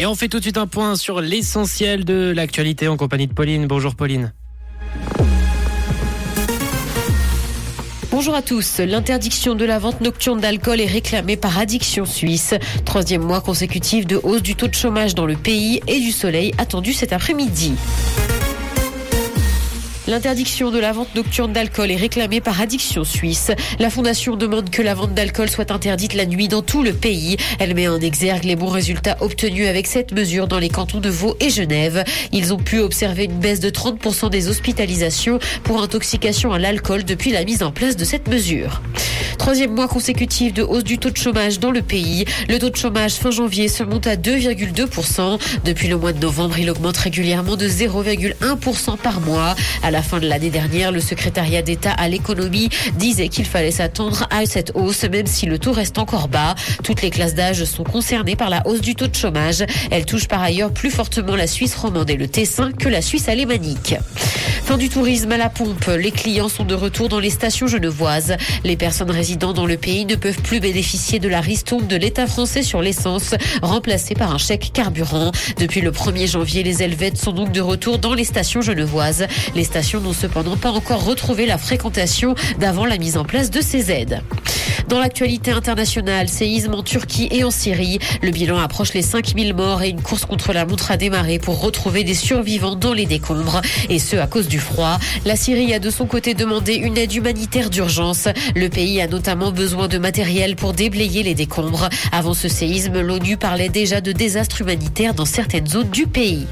Et on fait tout de suite un point sur l'essentiel de l'actualité en compagnie de Pauline. Bonjour Pauline. Bonjour à tous. L'interdiction de la vente nocturne d'alcool est réclamée par Addiction Suisse. Troisième mois consécutif de hausse du taux de chômage dans le pays et du soleil attendu cet après-midi. L'interdiction de la vente nocturne d'alcool est réclamée par Addiction Suisse. La fondation demande que la vente d'alcool soit interdite la nuit dans tout le pays. Elle met en exergue les bons résultats obtenus avec cette mesure dans les cantons de Vaud et Genève. Ils ont pu observer une baisse de 30% des hospitalisations pour intoxication à l'alcool depuis la mise en place de cette mesure. Troisième mois consécutif de hausse du taux de chômage dans le pays. Le taux de chômage fin janvier se monte à 2,2%. Depuis le mois de novembre, il augmente régulièrement de 0,1% par mois. Fin de l'année dernière, le secrétariat d'État à l'économie disait qu'il fallait s'attendre à cette hausse, même si le taux reste encore bas. Toutes les classes d'âge sont concernées par la hausse du taux de chômage. Elle touche par ailleurs plus fortement la Suisse romande et le Tessin que la Suisse alémanique. Fin du tourisme à la pompe. Les clients sont de retour dans les stations genevoises. Les personnes résidant dans le pays ne peuvent plus bénéficier de la ristourne de l'État français sur l'essence, remplacée par un chèque carburant. Depuis le 1er janvier, les Helvètes sont donc de retour dans les stations genevoises. Les stations n'ont cependant pas encore retrouvé la fréquentation d'avant la mise en place de ces aides. Dans l'actualité internationale, séisme en Turquie et en Syrie. Le bilan approche les 5000 morts et une course contre la montre a démarré pour retrouver des survivants dans les décombres. Et ce, à cause du froid. La Syrie a de son côté demandé une aide humanitaire d'urgence. Le pays a notamment besoin de matériel pour déblayer les décombres. Avant ce séisme, l'ONU parlait déjà de désastres humanitaires dans certaines zones du pays.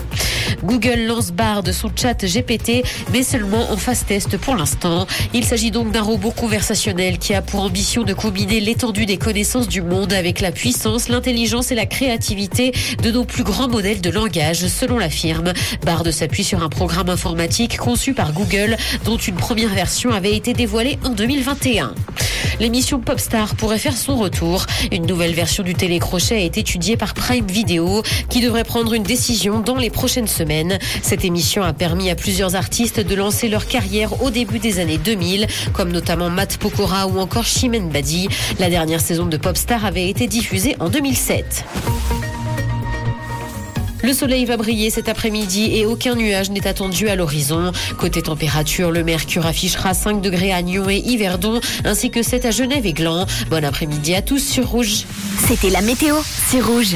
Google lance barre de son chat GPT, mais seulement en phase test pour l'instant. Il s'agit donc d'un robot conversationnel qui a pour ambition de combiner l'étendue des connaissances du monde avec la puissance, l'intelligence et la créativité de nos plus grands modèles de langage, selon la firme. Bard s'appuie sur un programme informatique conçu par Google, dont une première version avait été dévoilée en 2021 l'émission Popstar pourrait faire son retour. Une nouvelle version du télécrochet est étudiée par Prime Video, qui devrait prendre une décision dans les prochaines semaines. Cette émission a permis à plusieurs artistes de lancer leur carrière au début des années 2000, comme notamment Matt Pokora ou encore Chimène Badi. La dernière saison de Popstar avait été diffusée en 2007. Le soleil va briller cet après-midi et aucun nuage n'est attendu à l'horizon. Côté température, le mercure affichera 5 degrés à Nyon et Yverdon, ainsi que 7 à Genève et Gland. Bon après-midi à tous sur Rouge. C'était la météo, c'est Rouge.